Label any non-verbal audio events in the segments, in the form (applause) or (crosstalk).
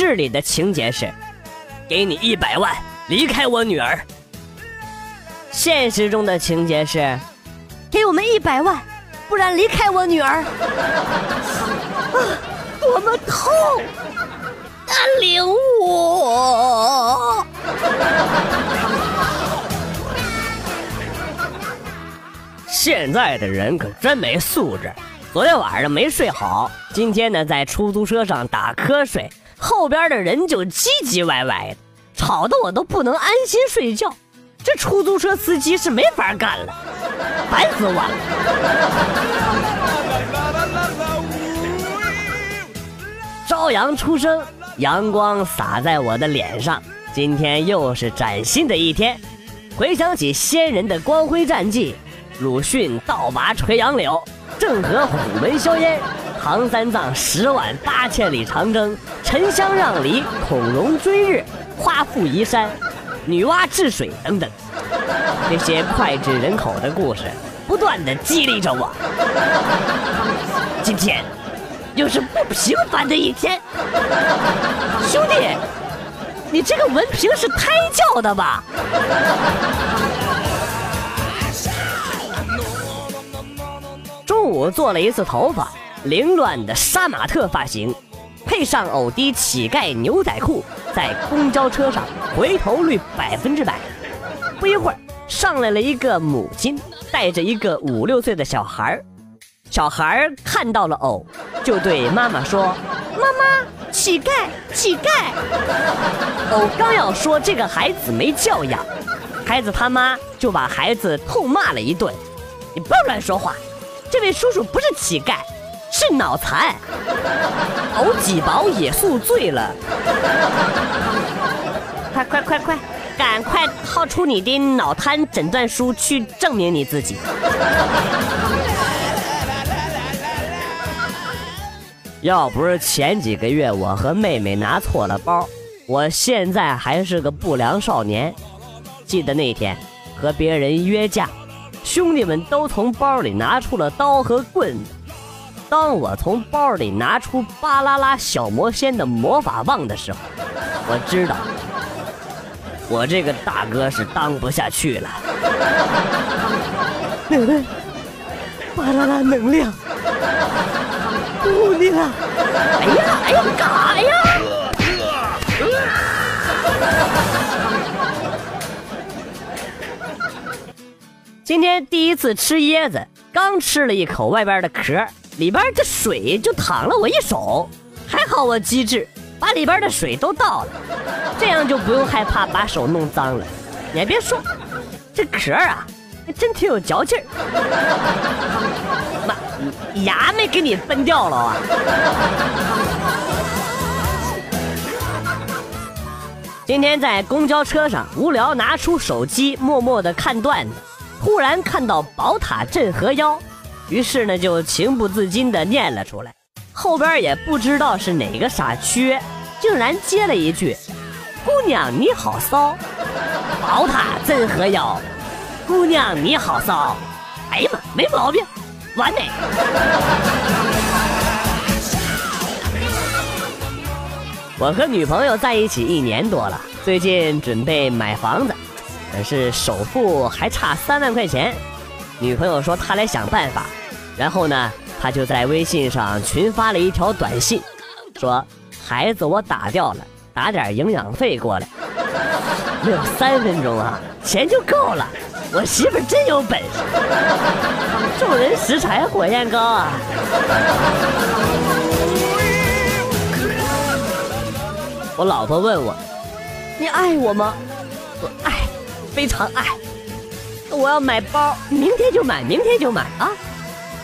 电视里的情节是，给你一百万，离开我女儿。现实中的情节是，给我们一百万，不然离开我女儿。啊，多么痛！啊，领我！现在的人可真没素质。昨天晚上没睡好，今天呢在出租车上打瞌睡，后边的人就唧唧歪歪的，吵得我都不能安心睡觉。这出租车司机是没法干了，烦死我了！朝阳初升，阳光洒在我的脸上，今天又是崭新的一天。回想起先人的光辉战绩。鲁迅倒拔垂杨柳，郑和虎门销烟，唐三藏十万八千里长征，沉香让梨，孔融追日，夸父移山，女娲治水等等，这些脍炙人口的故事，不断的激励着我。今天又是不平凡的一天，兄弟，你这个文凭是胎教的吧？中午做了一次头发，凌乱的杀马特发型，配上偶滴乞丐牛仔裤，在公交车上回头率百分之百。不一会儿，上来了一个母亲，带着一个五六岁的小孩小孩看到了偶，就对妈妈说：“妈妈，乞丐，乞丐。”偶刚要说这个孩子没教养，孩子他妈就把孩子痛骂了一顿：“你不要乱说话。”这位叔叔不是乞丐，是脑残。偶几包也宿醉了。快快快快，赶快掏出你的脑瘫诊断书去证明你自己。要不是前几个月我和妹妹拿错了包，我现在还是个不良少年。记得那天和别人约架。兄弟们都从包里拿出了刀和棍子。当我从包里拿出巴啦啦小魔仙的魔法棒的时候，我知道我这个大哥是当不下去了。奶奶，巴啦啦能量，不你了！哎呀哎呀，干啥呀？今天第一次吃椰子，刚吃了一口外边的壳，里边这水就淌了我一手。还好我机智，把里边的水都倒了，这样就不用害怕把手弄脏了。你还别说，这壳啊，还真挺有嚼劲儿。(laughs) 妈，牙没给你崩掉了啊？今天在公交车上无聊，拿出手机默默的看段子。忽然看到“宝塔镇河妖”，于是呢就情不自禁地念了出来。后边也不知道是哪个傻缺，竟然接了一句：“姑娘你好骚，宝塔镇河妖，姑娘你好骚。”哎呀妈，没毛病，完美。我和女朋友在一起一年多了，最近准备买房子。可是首付还差三万块钱，女朋友说她来想办法，然后呢，他就在微信上群发了一条短信，说孩子我打掉了，打点营养费过来。没有三分钟啊，钱就够了。我媳妇真有本事，众人拾柴火焰高啊。我老婆问我，你爱我吗？我爱。非常爱，我要买包，明天就买，明天就买啊！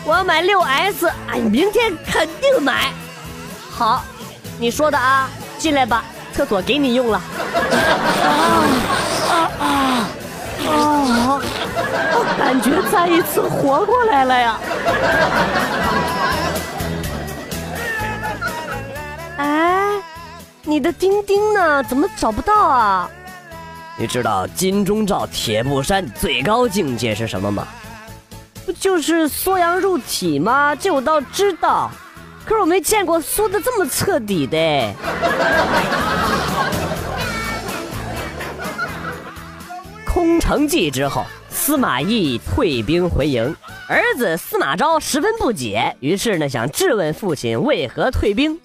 我要买六 S，哎，明天肯定买。好，你说的啊，进来吧，厕所给你用了。啊啊啊！啊！感觉再一次活过来了呀！哎，你的钉钉呢？怎么找不到啊？你知道金钟罩铁布衫最高境界是什么吗？就是缩阳入体吗？这我倒知道。可是我没见过缩的这么彻底的。空城计之后，司马懿退兵回营，儿子司马昭十分不解，于是呢想质问父亲为何退兵。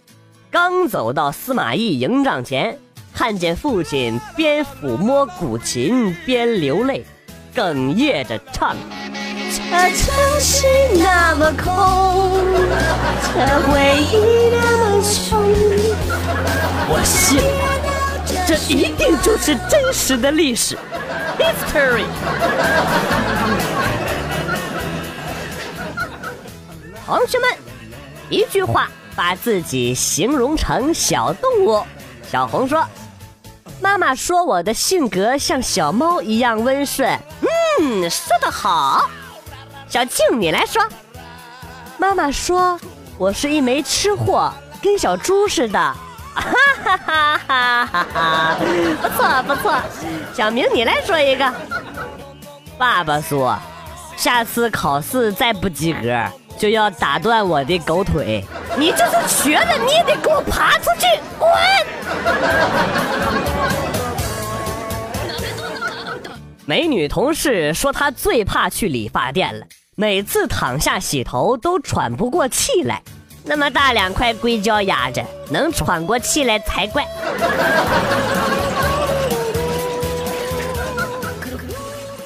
刚走到司马懿营帐前，看见父亲边抚摸古琴边流泪，哽咽着唱：“这城市那么空，这回忆那么重。”我信，这一定就是真实的历史。History，同学们，一句话把自己形容成小动物。小红说：“妈妈说我的性格像小猫一样温顺。”嗯，说得好。小静，你来说。妈妈说我是一枚吃货，跟小猪似的。哈哈哈哈哈哈！不错不错，小明你来说一个。爸爸说，下次考试再不及格，就要打断我的狗腿。你就是瘸了，你也得给我爬出去，滚！美女同事说她最怕去理发店了，每次躺下洗头都喘不过气来。那么大两块硅胶压着，能喘过气来才怪。(laughs)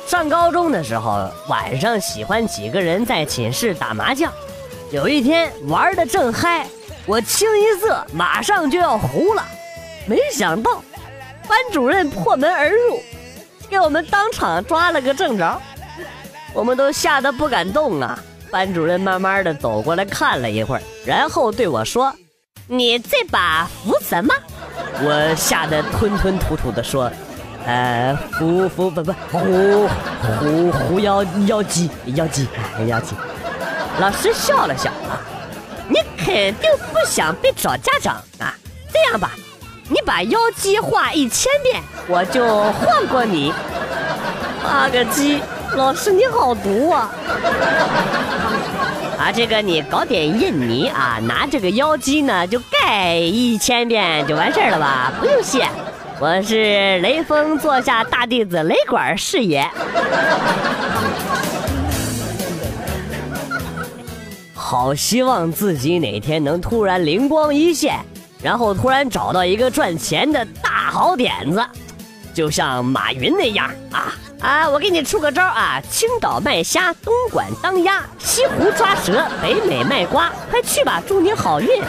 上高中的时候，晚上喜欢几个人在寝室打麻将。有一天玩的正嗨，我清一色马上就要糊了，没想到班主任破门而入，给我们当场抓了个正着，我们都吓得不敢动啊。班主任慢慢的走过来看了一会儿，然后对我说：“你这把扶什么？”我吓得吞吞吐吐的说：“呃，扶扶不不扶扶扶腰腰肌腰肌腰肌。”老师笑了笑啊，你肯定不想被找家长啊？这样吧，你把腰肌画一千遍，我就放过你。画个鸡，老师你好毒啊！啊，这个你搞点印泥啊，拿这个腰肌呢就盖一千遍就完事儿了吧？不用谢，我是雷锋座下大弟子雷管是也。好希望自己哪天能突然灵光一现，然后突然找到一个赚钱的大好点子，就像马云那样啊。啊，我给你出个招啊！青岛卖虾，东莞当鸭，西湖抓蛇，北美卖瓜，快去吧，祝你好运。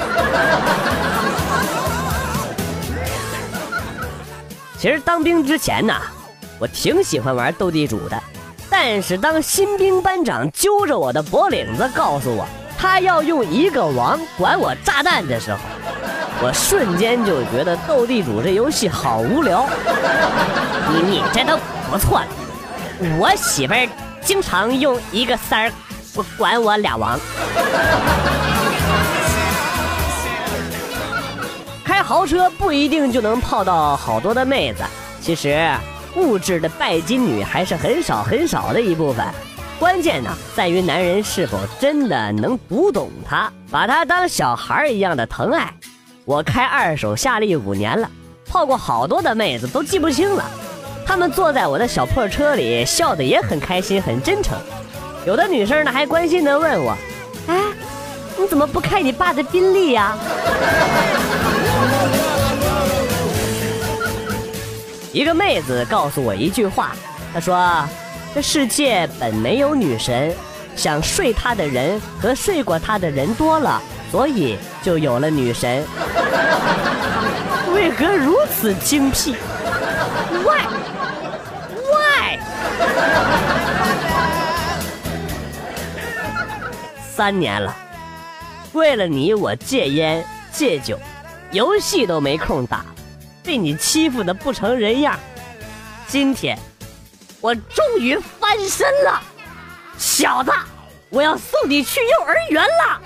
其实当兵之前呢，我挺喜欢玩斗地主的，但是当新兵班长揪着我的脖领子告诉我，他要用一个王管我炸弹的时候，我瞬间就觉得斗地主这游戏好无聊。你你这都。不错了，我媳妇儿经常用一个三儿管我俩王。开豪车不一定就能泡到好多的妹子，其实物质的拜金女还是很少很少的一部分。关键呢在于男人是否真的能读懂她，把她当小孩一样的疼爱。我开二手夏利五年了，泡过好多的妹子都记不清了。他们坐在我的小破车里，笑得也很开心，很真诚。有的女生呢，还关心地问我：“哎，你怎么不开你爸的宾利呀？” (laughs) 一个妹子告诉我一句话，她说：“这世界本没有女神，想睡她的人和睡过她的人多了，所以就有了女神。为何如此精辟？三年了，为了你我戒烟戒酒，游戏都没空打，被你欺负的不成人样。今天我终于翻身了，小子，我要送你去幼儿园了。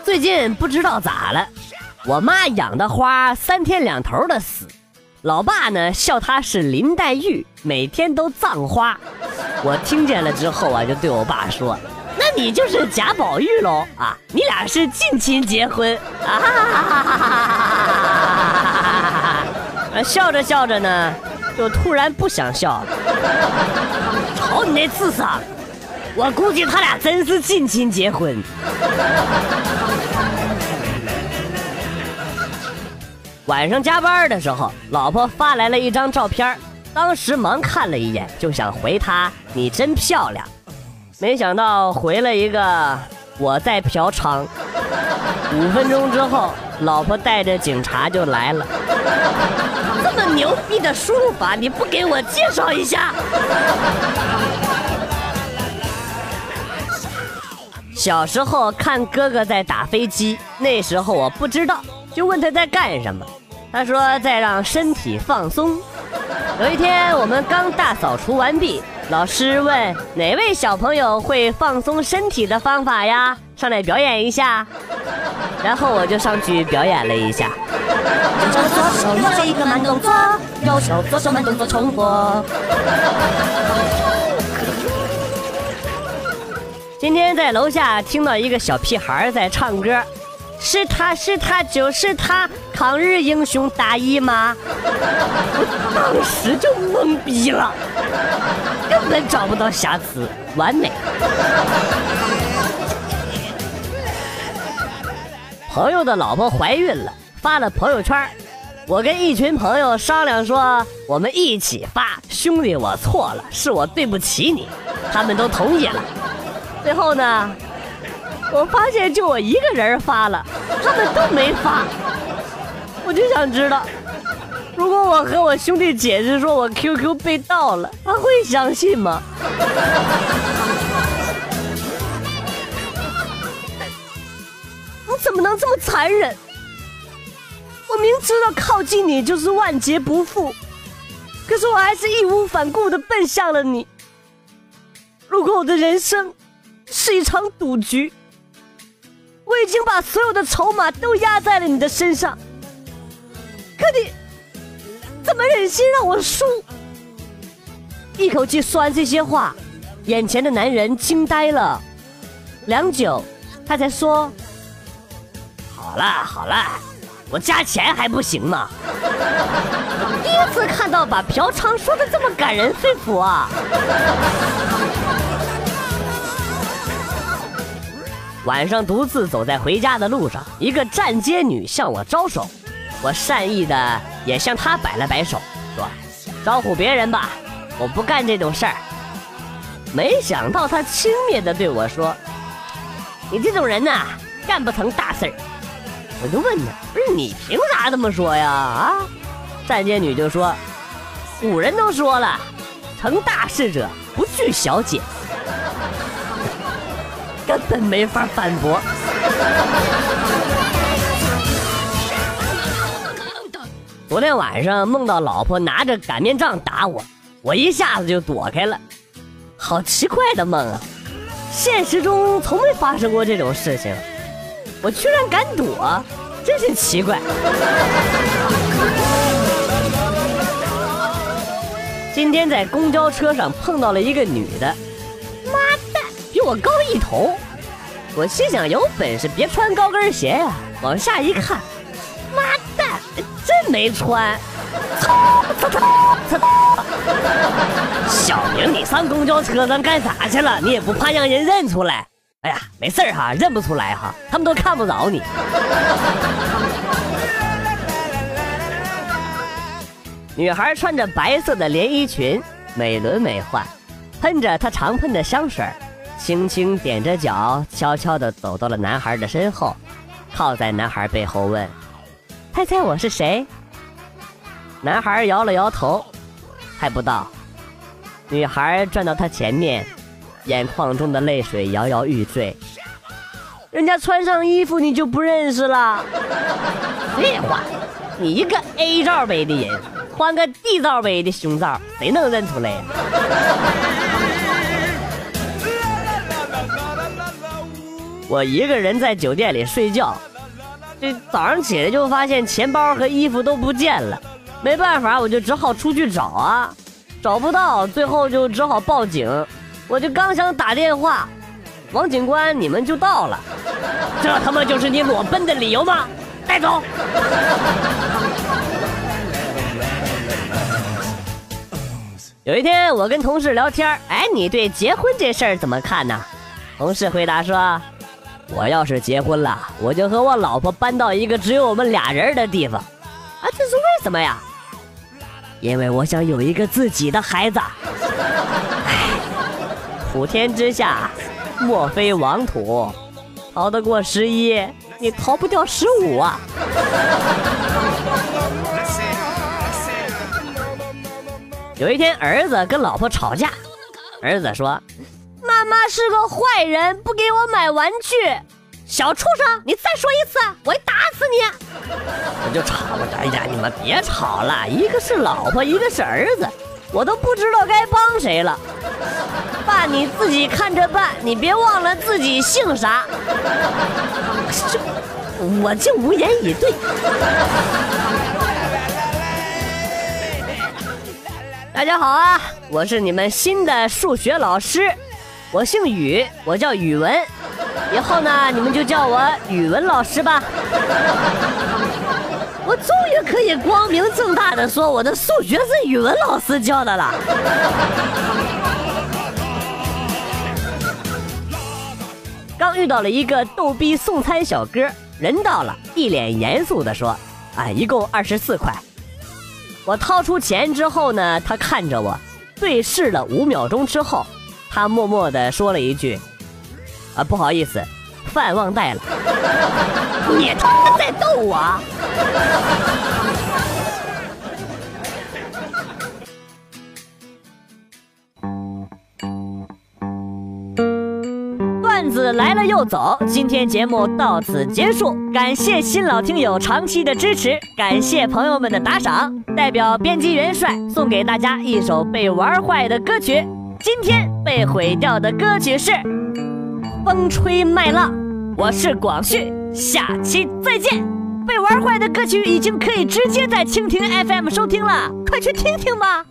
(laughs) 最近不知道咋了。我妈养的花三天两头的死，老爸呢笑他是林黛玉，每天都葬花。我听见了之后啊，就对我爸说：“那你就是贾宝玉喽啊，你俩是近亲结婚啊！”哈哈哈笑着笑着呢，就突然不想笑了。瞅你那智商，我估计他俩真是近亲结婚。晚上加班的时候，老婆发来了一张照片当时忙看了一眼，就想回她“你真漂亮”，没想到回了一个“我在嫖娼”。五分钟之后，老婆带着警察就来了。这么牛逼的输入法，你不给我介绍一下？小时候看哥哥在打飞机，那时候我不知道，就问他在干什么，他说再让身体放松。有一天，我们刚大扫除完毕，老师问哪位小朋友会放松身体的方法呀？上来表演一下。然后我就上去表演了一下。左手右手一个慢动作，右手左手慢动作重复。今天在楼下听到一个小屁孩在唱歌。是他是他就是他，抗日英雄大姨妈。我当时就懵逼了，根本找不到瑕疵，完美。朋友的老婆怀孕了，发了朋友圈。我跟一群朋友商量说，我们一起发。兄弟，我错了，是我对不起你。他们都同意了。最后呢？我发现就我一个人发了，他们都没发。我就想知道，如果我和我兄弟解释说我 QQ 被盗了，他会相信吗？我怎么能这么残忍？我明知道靠近你就是万劫不复，可是我还是义无反顾的奔向了你。如果我的人生是一场赌局。我已经把所有的筹码都压在了你的身上，可你怎么忍心让我输？一口气说完这些话，眼前的男人惊呆了，良久，他才说：“好了好了，我加钱还不行吗？”第一次看到把嫖娼说的这么感人肺腑啊！晚上独自走在回家的路上，一个站街女向我招手，我善意的也向她摆了摆手，说：“招呼别人吧，我不干这种事儿。”没想到她轻蔑的对我说：“你这种人呐，干不成大事儿。”我就问她：“不是你凭啥这么说呀？”啊，站街女就说：“古人都说了，成大事者不惧小节。”根本没法反驳。昨天晚上梦到老婆拿着擀面杖打我，我一下子就躲开了。好奇怪的梦啊！现实中从没发生过这种事情，我居然敢躲，真是奇怪。今天在公交车上碰到了一个女的。比我高一头，我心想有本事别穿高跟鞋呀！往下一看，妈蛋，真没穿！操操操操！小明，你上公交车上干啥去了？你也不怕让人认出来？哎呀，没事哈，认不出来哈，他们都看不着你。女孩穿着白色的连衣裙，美轮美奂，喷着她常喷的香水。轻轻踮着脚，悄悄地走到了男孩的身后，靠在男孩背后问：“猜猜我是谁？”男孩摇了摇头，猜不到。女孩转到他前面，眼眶中的泪水摇摇欲坠。人家穿上衣服你就不认识了？(laughs) 废话，你一个 A 罩杯的人，换个 D 罩杯的胸罩，谁能认出来呀？我一个人在酒店里睡觉，这早上起来就发现钱包和衣服都不见了，没办法，我就只好出去找啊，找不到，最后就只好报警。我就刚想打电话，王警官，你们就到了，这他妈就是你裸奔的理由吗？带走。有一天，我跟同事聊天，哎，你对结婚这事儿怎么看呢？同事回答说：“我要是结婚了，我就和我老婆搬到一个只有我们俩人的地方。”啊，这是为什么呀？因为我想有一个自己的孩子。唉，普天之下，莫非王土，逃得过十一，你逃不掉十五啊！有一天，儿子跟老婆吵架，儿子说：“妈妈是个坏人，不给我买玩具。”小畜生，你再说一次，我打死你！我就吵了，哎呀，你们别吵了，一个是老婆，一个是儿子，我都不知道该帮谁了。爸，你自己看着办，你别忘了自己姓啥。我竟无言以对。大家好啊，我是你们新的数学老师，我姓宇，我叫宇文，以后呢你们就叫我语文老师吧。我终于可以光明正大的说我的数学是语文老师教的了。刚遇到了一个逗逼送餐小哥，人到了，一脸严肃的说：“啊，一共二十四块。”我掏出钱之后呢，他看着我，对视了五秒钟之后，他默默的说了一句：“啊，不好意思，饭忘带了。(laughs) ”你他妈在逗我？段子来了又走，今天节目到此结束，感谢新老听友长期的支持，感谢朋友们的打赏，代表编辑元帅送给大家一首被玩坏的歌曲。今天被毁掉的歌曲是《风吹麦浪》，我是广旭，下期再见。被玩坏的歌曲已经可以直接在蜻蜓 FM 收听了，快去听听吧。